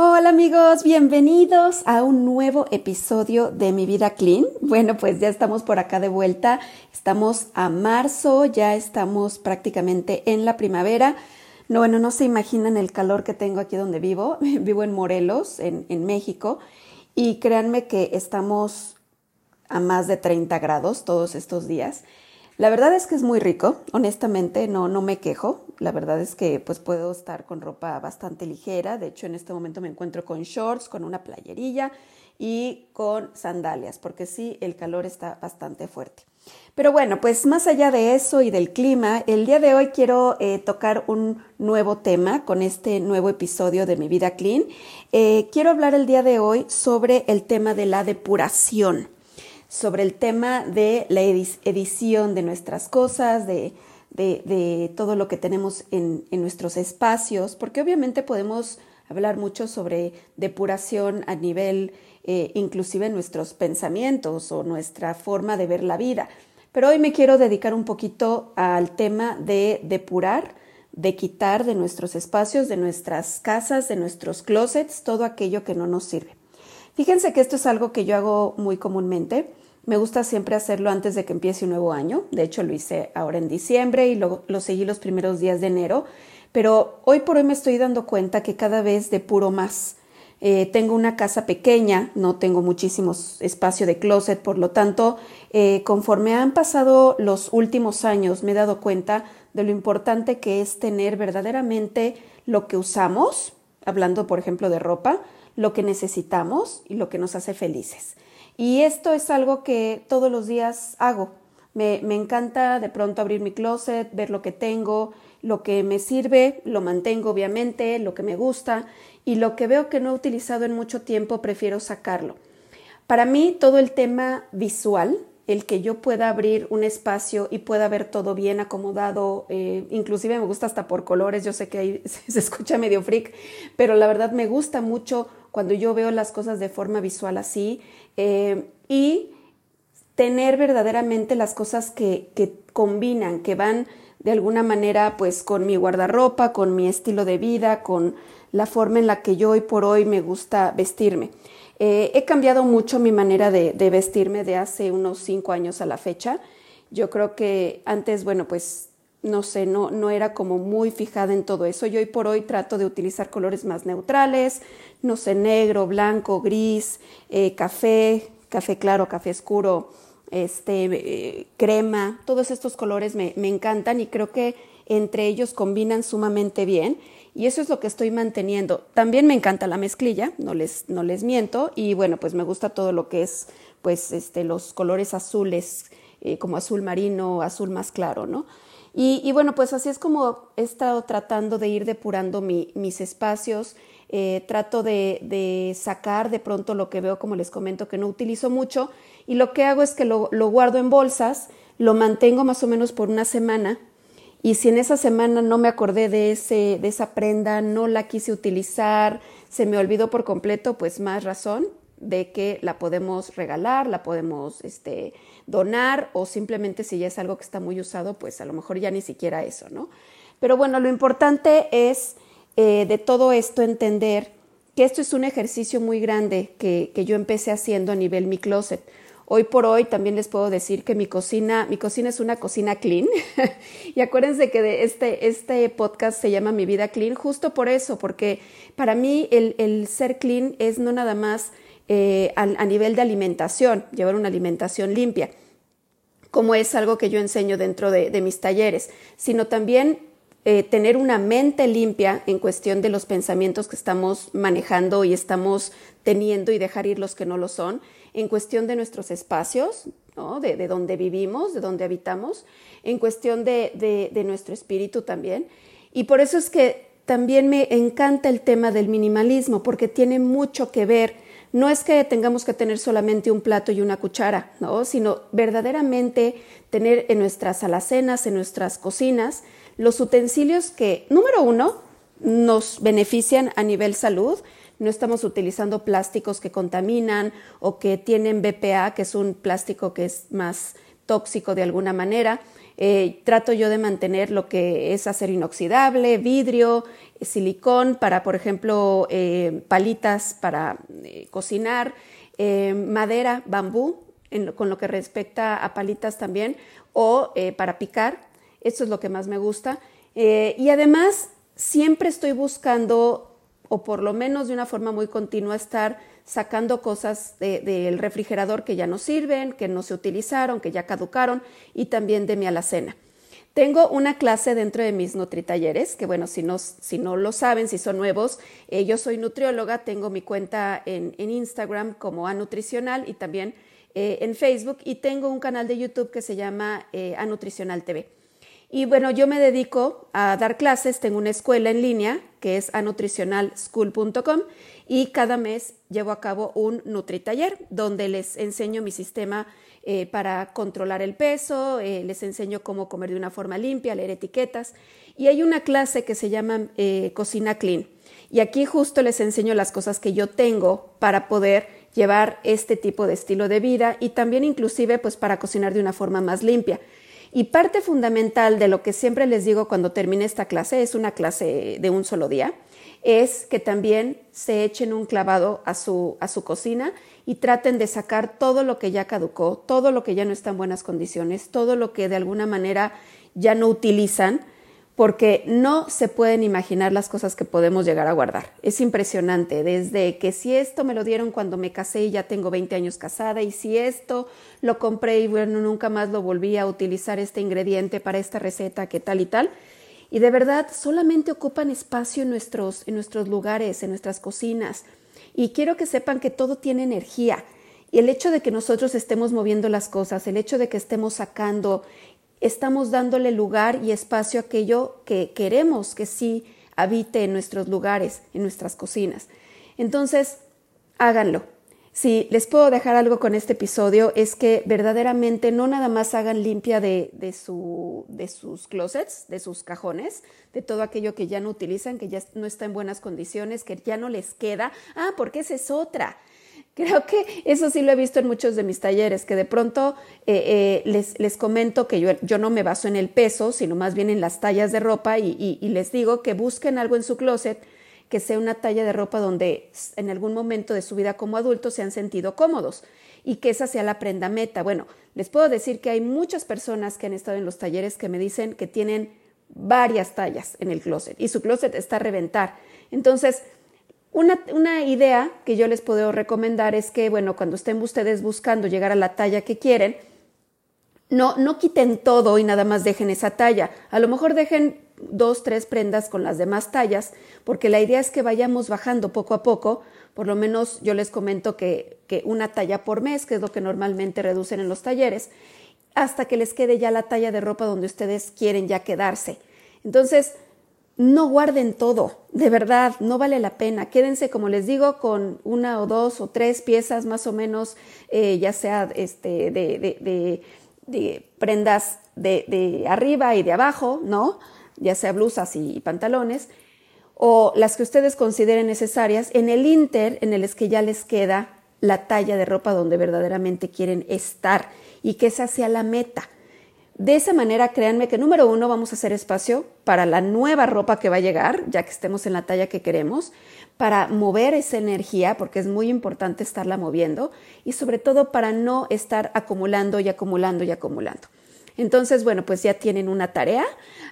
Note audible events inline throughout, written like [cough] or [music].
Hola amigos, bienvenidos a un nuevo episodio de Mi Vida Clean. Bueno, pues ya estamos por acá de vuelta, estamos a marzo, ya estamos prácticamente en la primavera. No, bueno, no se imaginan el calor que tengo aquí donde vivo. [laughs] Vivo en Morelos, en, en México, y créanme que estamos a más de 30 grados todos estos días. La verdad es que es muy rico, honestamente no, no me quejo. La verdad es que pues puedo estar con ropa bastante ligera. De hecho, en este momento me encuentro con shorts, con una playerilla y con sandalias, porque sí, el calor está bastante fuerte. Pero bueno, pues más allá de eso y del clima, el día de hoy quiero eh, tocar un nuevo tema con este nuevo episodio de Mi Vida Clean. Eh, quiero hablar el día de hoy sobre el tema de la depuración sobre el tema de la edición de nuestras cosas, de, de, todo lo que tenemos en, en, nuestros espacios, porque obviamente podemos hablar mucho sobre depuración a nivel eh, inclusive nuestros pensamientos o nuestra forma de ver la vida. Pero hoy me quiero dedicar un poquito al tema de depurar, de quitar de nuestros espacios, de nuestras casas, de nuestros closets, todo aquello que no nos sirve. Fíjense que esto es algo que yo hago muy comúnmente. Me gusta siempre hacerlo antes de que empiece un nuevo año. De hecho, lo hice ahora en diciembre y lo, lo seguí los primeros días de enero. Pero hoy por hoy me estoy dando cuenta que cada vez depuro más. Eh, tengo una casa pequeña, no tengo muchísimo espacio de closet, por lo tanto, eh, conforme han pasado los últimos años, me he dado cuenta de lo importante que es tener verdaderamente lo que usamos, hablando por ejemplo de ropa, lo que necesitamos y lo que nos hace felices. Y esto es algo que todos los días hago. Me, me, encanta de pronto abrir mi closet, ver lo que tengo, lo que me sirve, lo mantengo obviamente, lo que me gusta y lo que veo que no he utilizado en mucho tiempo prefiero sacarlo. Para mí todo el tema visual, el que yo pueda abrir un espacio y pueda ver todo bien acomodado, eh, inclusive me gusta hasta por colores, yo sé que ahí [laughs] se escucha medio freak, pero la verdad me gusta mucho cuando yo veo las cosas de forma visual así eh, y tener verdaderamente las cosas que, que combinan, que van de alguna manera pues con mi guardarropa, con mi estilo de vida, con la forma en la que yo hoy por hoy me gusta vestirme. Eh, he cambiado mucho mi manera de, de, vestirme de hace unos cinco años a la fecha. Yo creo que antes, bueno, pues no sé, no, no era como muy fijada en todo eso. Yo hoy por hoy trato de utilizar colores más neutrales, no sé, negro, blanco, gris, eh, café, café claro, café oscuro, este, eh, crema, todos estos colores me, me encantan y creo que entre ellos combinan sumamente bien y eso es lo que estoy manteniendo. También me encanta la mezclilla, no les, no les miento, y bueno, pues me gusta todo lo que es, pues, este, los colores azules, eh, como azul marino, azul más claro, ¿no? Y, bueno, pues así es como he estado tratando de ir depurando mis espacios. Eh, trato de, sacar de pronto lo que veo, como les comento, que no utilizo mucho. Y lo que hago es que lo, guardo en bolsas, lo mantengo más o menos por una semana. Y si en esa semana no me acordé de, ese, de esa prenda, no la quise utilizar, se me olvidó por completo, pues más razón de que la podemos regalar, la podemos este, donar o simplemente si ya es algo que está muy usado, pues a lo mejor ya ni siquiera eso, ¿no? Pero bueno, lo importante es eh, de todo esto entender que esto es un ejercicio muy grande que, que yo empecé haciendo a nivel mi closet. Hoy por hoy también les puedo decir que mi cocina, mi cocina es una cocina clean. [laughs] y acuérdense que de este, este podcast se llama Mi vida clean justo por eso, porque para mí el, el ser clean es no nada más eh, a, nivel de alimentación, llevar una alimentación limpia, como es algo que yo enseño dentro de, mis talleres, sino también eh, tener una mente limpia en cuestión de los pensamientos que estamos manejando y estamos teniendo y dejar ir los que no lo son, en cuestión de nuestros espacios, ¿no? de, de donde vivimos, de donde habitamos, en cuestión de, de nuestro espíritu también. Y por eso es que también me encanta el tema del minimalismo, porque tiene mucho que ver no es que tengamos que tener solamente un plato y una cuchara, ¿no? sino verdaderamente tener en nuestras alacenas, en nuestras cocinas, los utensilios que, número uno, nos benefician a nivel salud. No estamos utilizando plásticos que contaminan o que tienen BPA, que es un plástico que es más tóxico de alguna manera. Eh, trato yo de mantener lo que es acero inoxidable, vidrio, silicón para, por ejemplo, eh, palitas para eh, cocinar, madera, bambú, con lo que respecta a palitas también, o para picar. Esto es lo que más me gusta. y además, siempre estoy buscando, o por lo menos de una forma muy continua, estar sacando cosas del refrigerador que ya no sirven, que no se utilizaron, que ya caducaron y también de mi alacena. Tengo una clase dentro de mis nutritalleres, que bueno, si no, si no lo saben, si son nuevos, eh, yo soy nutrióloga, tengo mi cuenta en, Instagram como Anutricional y también eh, en Facebook y tengo un canal de YouTube que se llama eh, Anutricional TV. Y bueno, yo me dedico a dar clases, tengo una escuela en línea que es anutricionalschool.com y cada mes llevo a cabo un Nutritaller donde les enseño mi sistema eh, para controlar el peso, eh, les enseño cómo comer de una forma limpia, leer etiquetas y hay una clase que se llama eh, Cocina Clean y aquí justo les enseño las cosas que yo tengo para poder llevar este tipo de estilo de vida y también inclusive pues para cocinar de una forma más limpia. Y parte fundamental de lo que siempre les digo cuando termine esta clase, es una clase de un solo día, es que también se echen un clavado a su, a su cocina y traten de sacar todo lo que ya caducó, todo lo que ya no está en buenas condiciones, todo lo que de alguna manera ya no utilizan porque no se pueden imaginar las cosas que podemos llegar a guardar. Es impresionante, desde que si esto me lo dieron cuando me casé y ya tengo 20 años casada, y si esto lo compré y bueno, nunca más lo volví a utilizar este ingrediente para esta receta, que tal y tal. Y de verdad, solamente ocupan espacio en nuestros, en nuestros lugares, en nuestras cocinas. Y quiero que sepan que todo tiene energía. Y el hecho de que nosotros estemos moviendo las cosas, el hecho de que estemos sacando estamos dándole lugar y espacio a aquello que queremos que sí habite en nuestros lugares, en nuestras cocinas. Entonces, háganlo. Si les puedo dejar algo con este episodio es que verdaderamente no nada más hagan limpia de, de, su, de sus closets, de sus cajones, de todo aquello que ya no utilizan, que ya no está en buenas condiciones, que ya no les queda. Ah, porque esa es otra. Creo que eso sí lo he visto en muchos de mis talleres, que de pronto eh, eh, les, comento que yo, no me baso en el peso, sino más bien en las tallas de ropa y, les digo que busquen algo en su closet que sea una talla de ropa donde en algún momento de su vida como adultos se han sentido cómodos y que esa sea la prenda meta. Bueno, les puedo decir que hay muchas personas que han estado en los talleres que me dicen que tienen varias tallas en el closet y su closet está a reventar. Entonces, una, idea que yo les puedo recomendar es que, bueno, cuando estén ustedes buscando llegar a la talla que quieren, no, no quiten todo y nada más dejen esa talla. A lo mejor dejen dos, tres prendas con las demás tallas, porque la idea es que vayamos bajando poco a poco. Por lo menos yo les comento que, que una talla por mes, que es lo que normalmente reducen en los talleres, hasta que les quede ya la talla de ropa donde ustedes quieren ya quedarse. Entonces, no guarden todo, de verdad, no vale la pena. Quédense, como les digo, con una o dos o tres piezas más o menos, eh, ya sea este, de, prendas de, arriba y de abajo, ¿no? Ya sea blusas y pantalones, o las que ustedes consideren necesarias, en el inter, en el que ya les queda la talla de ropa donde verdaderamente quieren estar y que esa sea la meta. De esa manera, créanme que número uno, vamos a hacer espacio para la nueva ropa que va a llegar, ya que estemos en la talla que queremos, para mover esa energía, porque es muy importante estarla moviendo, y sobre todo para no estar acumulando y acumulando y acumulando. Entonces, bueno, pues ya tienen una tarea.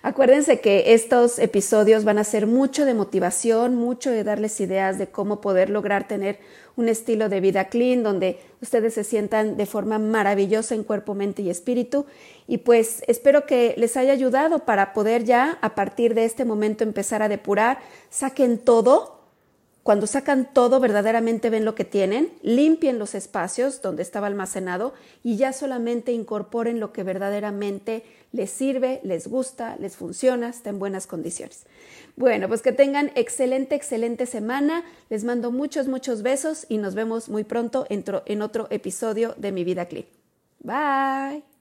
Acuérdense que estos episodios van a ser mucho de motivación, mucho de darles ideas de cómo poder lograr tener un estilo de vida clean, donde ustedes se sientan de forma maravillosa en cuerpo, mente y espíritu. Y pues espero que les haya ayudado para poder ya a partir de este momento empezar a depurar. Saquen todo, cuando sacan todo, verdaderamente ven lo que tienen, limpien los espacios donde estaba almacenado y ya solamente incorporen lo que verdaderamente les sirve, les gusta, les funciona, está en buenas condiciones. Bueno, pues que tengan excelente, excelente semana. Les mando muchos, muchos besos y nos vemos muy pronto en otro episodio de Mi Vida Clean. Bye.